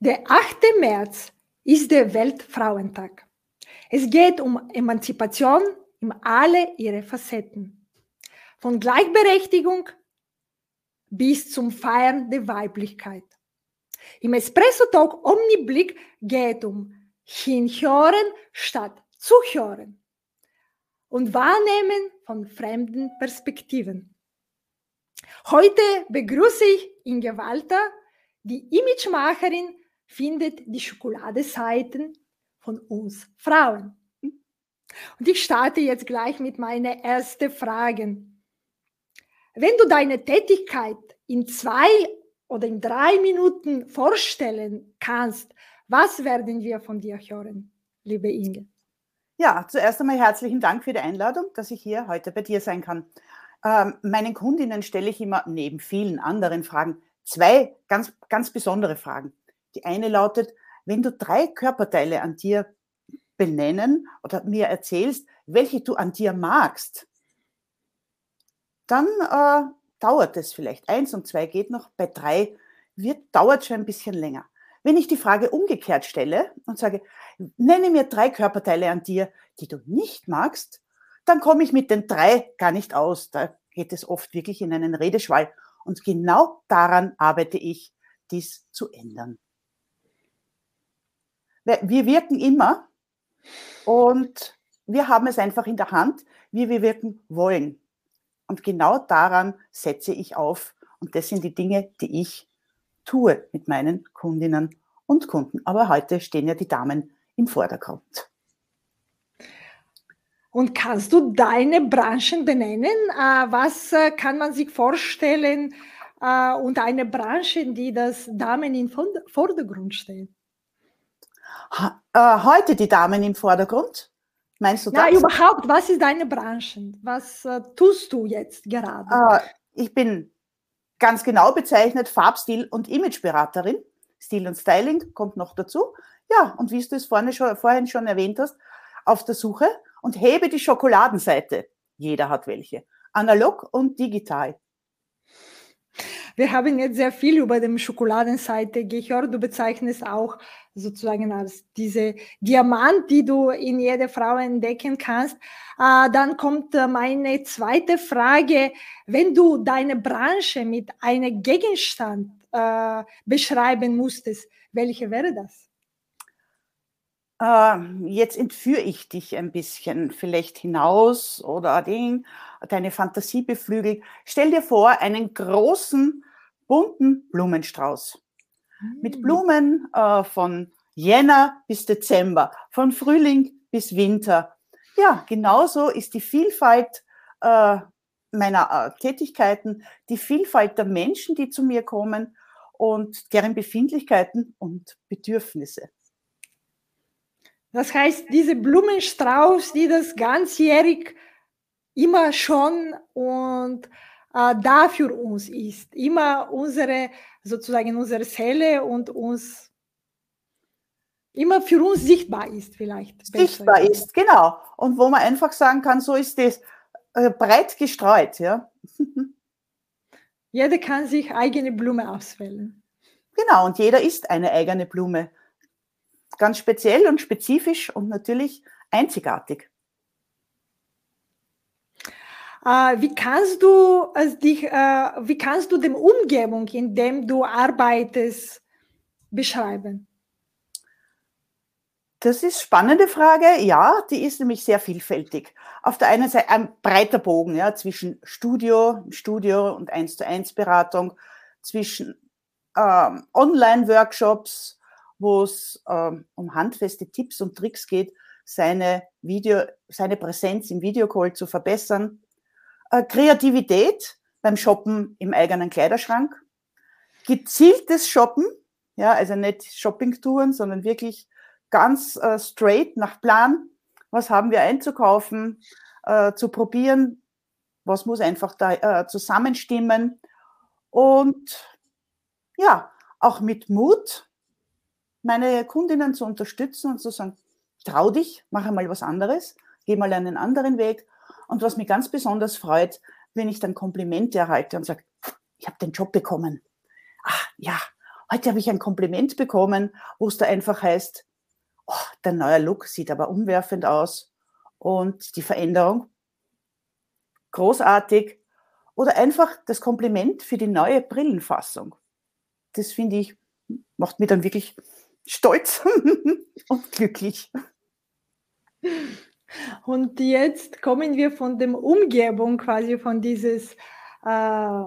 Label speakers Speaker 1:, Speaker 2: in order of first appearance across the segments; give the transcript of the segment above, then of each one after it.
Speaker 1: Der 8. März ist der Weltfrauentag. Es geht um Emanzipation in alle ihre Facetten. Von Gleichberechtigung bis zum Feiern der Weiblichkeit. Im Espresso Talk Omniblick geht um Hinhören statt Zuhören und Wahrnehmen von fremden Perspektiven. Heute begrüße ich Inge Walter, die Imagemacherin findet die Schokoladeseiten von uns Frauen. Und ich starte jetzt gleich mit meiner ersten Frage. Wenn du deine Tätigkeit in zwei oder in drei Minuten vorstellen kannst, was werden wir von dir hören, liebe Inge?
Speaker 2: Ja, zuerst einmal herzlichen Dank für die Einladung, dass ich hier heute bei dir sein kann. Ähm, meinen Kundinnen stelle ich immer neben vielen anderen Fragen zwei ganz, ganz besondere Fragen. Die eine lautet, wenn du drei Körperteile an dir benennen oder mir erzählst, welche du an dir magst, dann äh, dauert es vielleicht. Eins und zwei geht noch, bei drei wird, dauert schon ein bisschen länger. Wenn ich die Frage umgekehrt stelle und sage, nenne mir drei Körperteile an dir, die du nicht magst, dann komme ich mit den drei gar nicht aus. Da geht es oft wirklich in einen Redeschwall. Und genau daran arbeite ich, dies zu ändern. Wir wirken immer und wir haben es einfach in der Hand, wie wir wirken wollen. Und genau daran setze ich auf. Und das sind die Dinge, die ich tue mit meinen Kundinnen und Kunden. Aber heute stehen ja die Damen im Vordergrund.
Speaker 1: Und kannst du deine Branchen benennen? Äh, was äh, kann man sich vorstellen äh, unter einer Branche, die das Damen im Vordergrund stehen?
Speaker 2: Heute die Damen im Vordergrund?
Speaker 1: Meinst du das? Ja, überhaupt, was ist deine Branche? Was äh, tust du jetzt gerade?
Speaker 2: Äh, ich bin ganz genau bezeichnet Farbstil- und Imageberaterin. Stil und Styling kommt noch dazu. Ja, und wie du es vorhin schon, vorhin schon erwähnt hast, auf der Suche und hebe die Schokoladenseite. Jeder hat welche. Analog und digital.
Speaker 1: Wir haben jetzt sehr viel über die Schokoladenseite gehört. Du bezeichnest auch sozusagen als diese Diamant, die du in jeder Frau entdecken kannst. Äh, dann kommt äh, meine zweite Frage. Wenn du deine Branche mit einem Gegenstand äh, beschreiben musstest, welche wäre das?
Speaker 2: Ähm, jetzt entführe ich dich ein bisschen vielleicht hinaus oder den, deine Fantasie beflügelt. Stell dir vor, einen großen, bunten Blumenstrauß. Mit hm. Blumen äh, von Jänner bis Dezember, von Frühling bis Winter. Ja, genauso ist die Vielfalt äh, meiner äh, Tätigkeiten, die Vielfalt der Menschen, die zu mir kommen und deren Befindlichkeiten und Bedürfnisse.
Speaker 1: Das heißt, diese Blumenstrauß, die das ganzjährig immer schon und äh, da für uns ist, immer unsere, sozusagen unsere Seele und uns, immer für uns sichtbar ist vielleicht.
Speaker 2: Sichtbar ist, genau. Und wo man einfach sagen kann, so ist das äh, breit gestreut, ja.
Speaker 1: Jeder kann sich eigene Blume auswählen.
Speaker 2: Genau, und jeder ist eine eigene Blume ganz speziell und spezifisch und natürlich einzigartig.
Speaker 1: Äh, wie kannst du also dich, äh, wie kannst du die Umgebung, in der du arbeitest, beschreiben?
Speaker 2: Das ist spannende Frage. Ja, die ist nämlich sehr vielfältig. Auf der einen Seite ein breiter Bogen ja, zwischen Studio, Studio und 1 zu 1 Beratung, zwischen ähm, Online-Workshops, wo es ähm, um handfeste Tipps und Tricks geht, seine Video, seine Präsenz im Videocall zu verbessern. Äh, Kreativität beim Shoppen im eigenen Kleiderschrank. Gezieltes Shoppen, ja, also nicht Shoppingtouren, sondern wirklich ganz äh, straight nach Plan. Was haben wir einzukaufen, äh, zu probieren? Was muss einfach da äh, zusammenstimmen? Und ja, auch mit Mut, meine Kundinnen zu unterstützen und zu sagen, trau dich, mach einmal was anderes, geh mal einen anderen Weg. Und was mich ganz besonders freut, wenn ich dann Komplimente erhalte und sage, ich habe den Job bekommen. Ach ja, Heute habe ich ein Kompliment bekommen, wo es da einfach heißt, oh, der neue Look sieht aber umwerfend aus und die Veränderung großartig. Oder einfach das Kompliment für die neue Brillenfassung. Das finde ich, macht mich dann wirklich stolz und glücklich.
Speaker 1: Und jetzt kommen wir von der Umgebung quasi von dieses äh,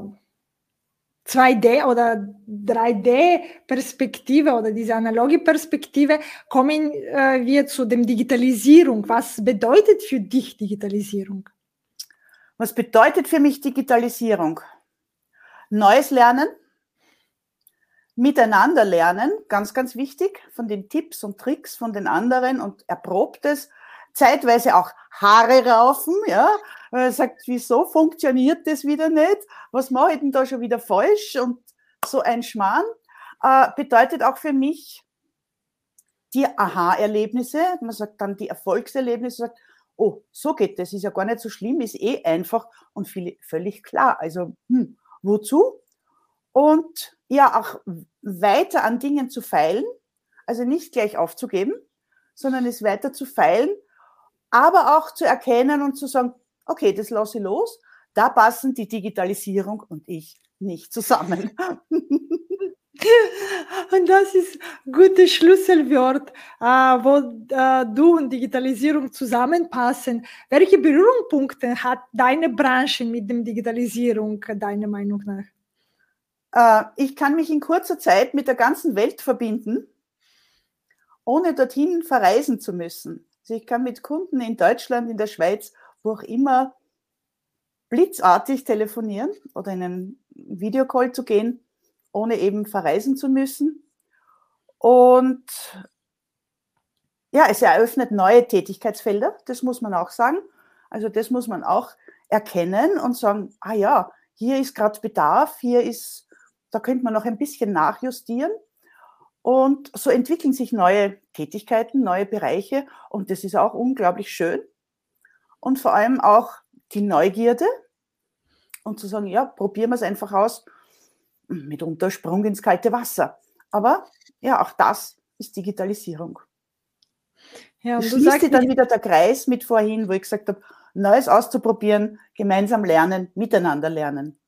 Speaker 1: 2D oder 3D-Perspektive oder diese analoge Perspektive, kommen äh, wir zu dem Digitalisierung. Was bedeutet für dich Digitalisierung?
Speaker 2: Was bedeutet für mich Digitalisierung? Neues Lernen, miteinander lernen, ganz, ganz wichtig, von den Tipps und Tricks von den anderen und erprobtes, zeitweise auch Haare raufen, ja, er sagt, wieso funktioniert das wieder nicht? Was mache ich denn da schon wieder falsch? Und so ein Schmarrn äh, bedeutet auch für mich die Aha-Erlebnisse. Man sagt dann die Erfolgserlebnisse, sagt, oh, so geht das, ist ja gar nicht so schlimm, ist eh einfach und viel, völlig klar. Also, hm, wozu? Und ja, auch weiter an Dingen zu feilen, also nicht gleich aufzugeben, sondern es weiter zu feilen, aber auch zu erkennen und zu sagen, okay, das lasse ich los, da passen die Digitalisierung und ich nicht zusammen.
Speaker 1: Und das ist ein gutes Schlüsselwort, äh, wo äh, du und Digitalisierung zusammenpassen. Welche Berührungspunkte hat deine Branche mit der Digitalisierung, deiner Meinung nach?
Speaker 2: Äh, ich kann mich in kurzer Zeit mit der ganzen Welt verbinden, ohne dorthin verreisen zu müssen. Also ich kann mit Kunden in Deutschland, in der Schweiz, wo auch immer, blitzartig telefonieren oder in einen Videocall zu gehen, ohne eben verreisen zu müssen. Und ja, es eröffnet neue Tätigkeitsfelder, das muss man auch sagen. Also das muss man auch erkennen und sagen, ah ja, hier ist gerade Bedarf, hier ist, da könnte man noch ein bisschen nachjustieren. Und so entwickeln sich neue Tätigkeiten, neue Bereiche und das ist auch unglaublich schön. Und vor allem auch die Neugierde und zu sagen, ja, probieren wir es einfach aus, mitunter Sprung ins kalte Wasser. Aber ja, auch das ist Digitalisierung. Ja, und schließt dann wieder der Kreis mit vorhin, wo ich gesagt habe, Neues auszuprobieren, gemeinsam lernen, miteinander lernen.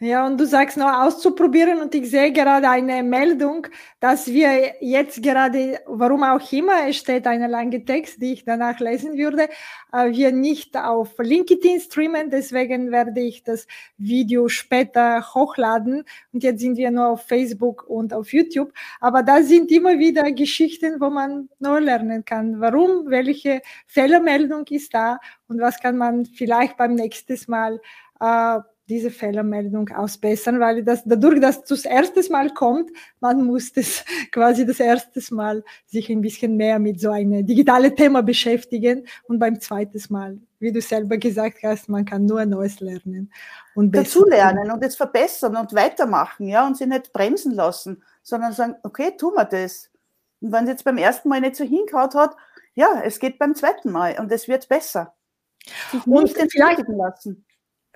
Speaker 1: Ja, und du sagst noch auszuprobieren und ich sehe gerade eine Meldung, dass wir jetzt gerade, warum auch immer, es steht eine lange Text, die ich danach lesen würde, äh, wir nicht auf LinkedIn streamen, deswegen werde ich das Video später hochladen. Und jetzt sind wir nur auf Facebook und auf YouTube, aber da sind immer wieder Geschichten, wo man nur lernen kann, warum, welche Fehlermeldung ist da? Und was kann man vielleicht beim nächsten Mal äh, diese Fehlermeldung ausbessern, weil das, dadurch, dass es das erste Mal kommt, man muss das quasi das erste Mal sich ein bisschen mehr mit so einem digitalen Thema beschäftigen und beim zweiten Mal, wie du selber gesagt hast, man kann nur Neues lernen
Speaker 2: und dazu lernen und jetzt verbessern und weitermachen, ja, und sie nicht bremsen lassen, sondern sagen, okay, tun wir das. Und wenn es jetzt beim ersten Mal nicht so hingehaut hat, ja, es geht beim zweiten Mal und es wird besser.
Speaker 1: Sich nicht entschuldigen lassen.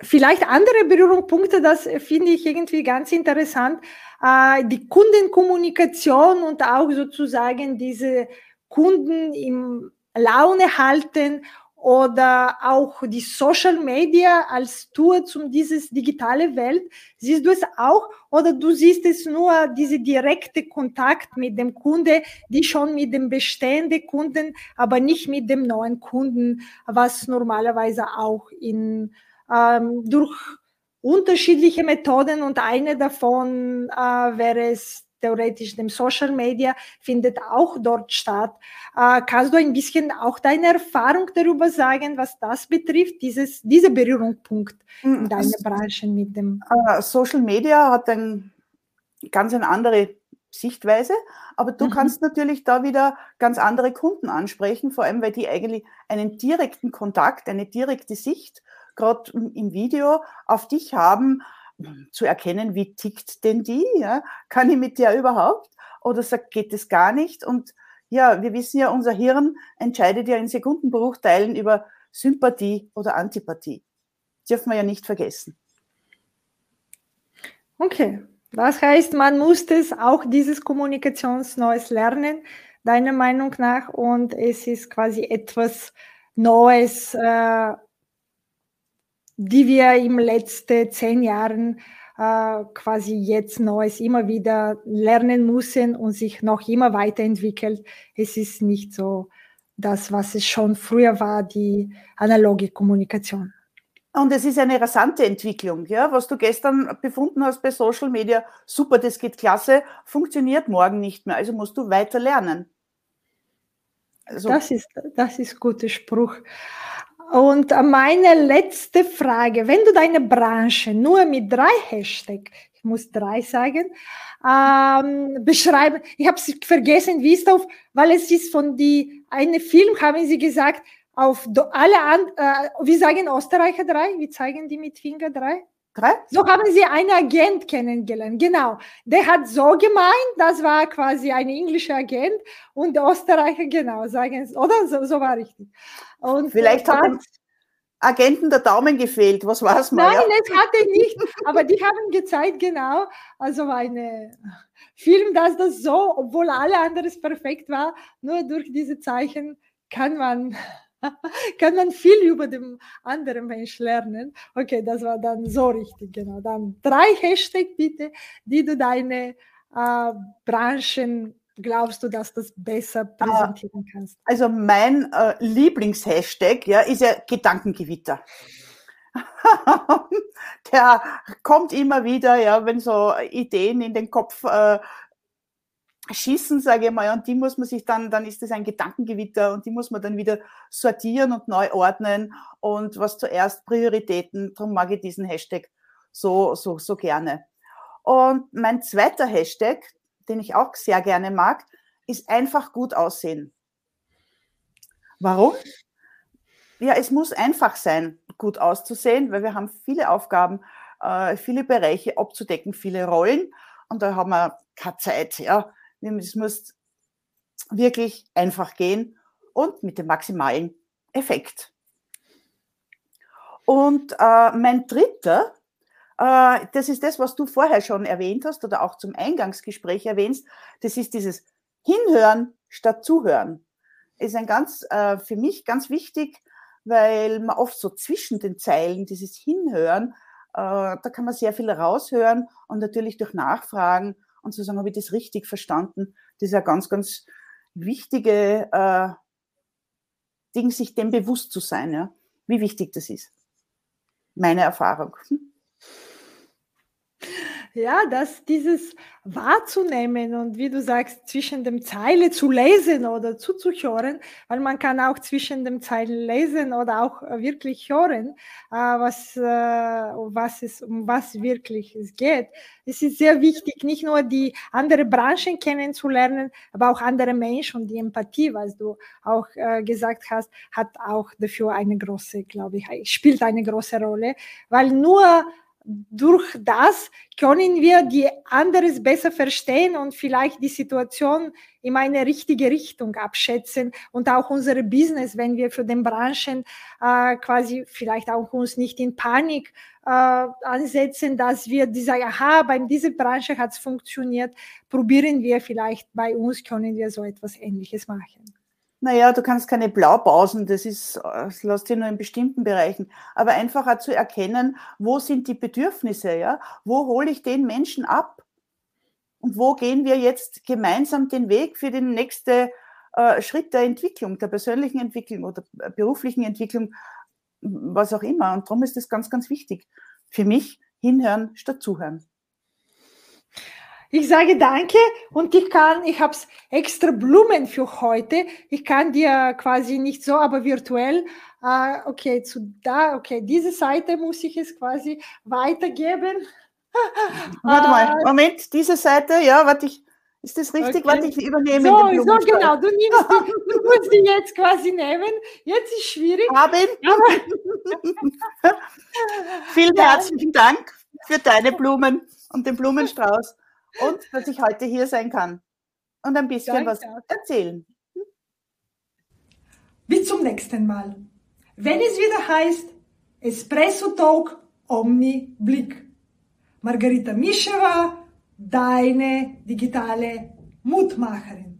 Speaker 1: Vielleicht andere Berührungspunkte, das finde ich irgendwie ganz interessant. Äh, die Kundenkommunikation und auch sozusagen diese Kunden im Laune halten oder auch die Social Media als Tour zum dieses digitale Welt. Siehst du es auch oder du siehst es nur diese direkte Kontakt mit dem Kunde, die schon mit dem bestehenden Kunden, aber nicht mit dem neuen Kunden, was normalerweise auch in ähm, durch unterschiedliche Methoden und eine davon äh, wäre es theoretisch dem Social Media, findet auch dort statt. Äh, kannst du ein bisschen auch deine Erfahrung darüber sagen, was das betrifft, dieses, dieser Berührungspunkt in hm, deiner Branche mit dem?
Speaker 2: Uh, Social Media hat ein ganz eine andere Sichtweise, aber du mhm. kannst natürlich da wieder ganz andere Kunden ansprechen, vor allem weil die eigentlich einen direkten Kontakt, eine direkte Sicht gerade im Video auf dich haben, zu erkennen, wie tickt denn die? Ja? Kann ich mit der überhaupt? Oder sagt, geht es gar nicht? Und ja, wir wissen ja, unser Hirn entscheidet ja in Sekundenbruchteilen über Sympathie oder Antipathie. Das dürfen wir ja nicht vergessen.
Speaker 1: Okay, Das heißt, man muss es auch dieses Kommunikationsneues lernen, deiner Meinung nach, und es ist quasi etwas Neues, äh, die wir im letzten zehn Jahren äh, quasi jetzt Neues immer wieder lernen müssen und sich noch immer weiterentwickelt. Es ist nicht so das, was es schon früher war, die analoge Kommunikation.
Speaker 2: Und es ist eine rasante Entwicklung, ja. Was du gestern befunden hast bei Social Media, super, das geht klasse, funktioniert morgen nicht mehr. Also musst du weiter lernen.
Speaker 1: Also, das ist, das ist guter Spruch. Und meine letzte Frage, wenn du deine Branche nur mit drei Hashtags, ich muss drei sagen, ähm, beschreiben, ich habe es vergessen, wie ist auf, weil es ist von die, eine Film, haben sie gesagt, auf alle, äh, wir sagen Österreicher drei, wir zeigen die mit Finger drei. So haben sie einen Agent kennengelernt, genau. Der hat so gemeint, das war quasi ein englischer Agent und der Österreicher, genau, sagen es, oder? So, so war richtig.
Speaker 2: Und Vielleicht hat dem Agenten der Daumen gefehlt, was war es
Speaker 1: mal? Nein, ja? es hatte nicht, aber die haben gezeigt, genau, also eine Film, dass das so, obwohl alle anderes perfekt war, nur durch diese Zeichen kann man kann man viel über den anderen Mensch lernen. Okay, das war dann so richtig, genau. Dann drei Hashtags bitte, die du deine äh, Branchen glaubst du, dass das besser ah, präsentieren kannst?
Speaker 2: Also mein äh, Lieblingshashtag ja, ist ja Gedankengewitter. Der kommt immer wieder, ja, wenn so Ideen in den Kopf äh, schießen, sage ich mal, und die muss man sich dann, dann ist das ein Gedankengewitter und die muss man dann wieder sortieren und neu ordnen und was zuerst Prioritäten, darum mag ich diesen Hashtag so, so, so gerne. Und mein zweiter Hashtag, den ich auch sehr gerne mag, ist einfach gut aussehen. Warum? Ja, es muss einfach sein, gut auszusehen, weil wir haben viele Aufgaben, äh, viele Bereiche abzudecken, viele Rollen und da haben wir keine Zeit, ja es muss wirklich einfach gehen und mit dem maximalen Effekt. Und äh, mein dritter, äh, das ist das, was du vorher schon erwähnt hast oder auch zum Eingangsgespräch erwähnst, das ist dieses Hinhören statt Zuhören. Ist ein ganz, äh, für mich ganz wichtig, weil man oft so zwischen den Zeilen dieses Hinhören, äh, da kann man sehr viel raushören und natürlich durch Nachfragen und zu sagen, habe ich das richtig verstanden? Das ist ein ganz, ganz wichtige äh, Ding, sich dem bewusst zu sein, ja? wie wichtig das ist. Meine Erfahrung.
Speaker 1: Ja, dass dieses wahrzunehmen und wie du sagst, zwischen dem Zeile zu lesen oder zuzuhören, weil man kann auch zwischen dem Zeilen lesen oder auch äh, wirklich hören, äh, was, äh, was es, um was wirklich es geht. Es ist sehr wichtig, nicht nur die andere Branchen kennenzulernen, aber auch andere Menschen und die Empathie, was du auch gesagt hast, hat auch dafür eine große, glaube ich, spielt eine große Rolle, weil nur durch das können wir die anderes besser verstehen und vielleicht die Situation in eine richtige Richtung abschätzen und auch unsere Business, wenn wir für den Branchen äh, quasi vielleicht auch uns nicht in Panik äh, ansetzen, dass wir die sagen, aha, bei dieser Branche hat es funktioniert, probieren wir vielleicht bei uns, können wir so etwas Ähnliches machen.
Speaker 2: Naja, du kannst keine Blaupausen, das ist, das lässt sich nur in bestimmten Bereichen. Aber einfach auch zu erkennen, wo sind die Bedürfnisse, ja? Wo hole ich den Menschen ab? Und wo gehen wir jetzt gemeinsam den Weg für den nächsten äh, Schritt der Entwicklung, der persönlichen Entwicklung oder beruflichen Entwicklung, was auch immer. Und darum ist das ganz, ganz wichtig. Für mich hinhören statt zuhören.
Speaker 1: Ich sage danke und ich kann, ich habe extra Blumen für heute. Ich kann dir quasi nicht so, aber virtuell. Äh, okay, zu da, okay, diese Seite muss ich es quasi weitergeben.
Speaker 2: Warte mal, äh, Moment, diese Seite, ja, warte ich. Ist das richtig? Okay. Warte, ich übernehme
Speaker 1: so, So, genau, du, nimmst die, du musst die jetzt quasi nehmen. Jetzt ist schwierig.
Speaker 2: Haben. Vielen herzlichen Dank für deine Blumen und den Blumenstrauß und dass ich heute hier sein kann und ein bisschen Danke. was erzählen.
Speaker 1: Bis zum nächsten Mal. Wenn es wieder heißt Espresso Talk Omni Blick. Margarita Mischewa deine digitale Mutmacherin.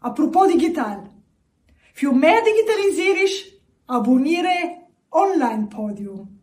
Speaker 1: Apropos digital. Für mehr Digitalisierung abonniere Online-Podium.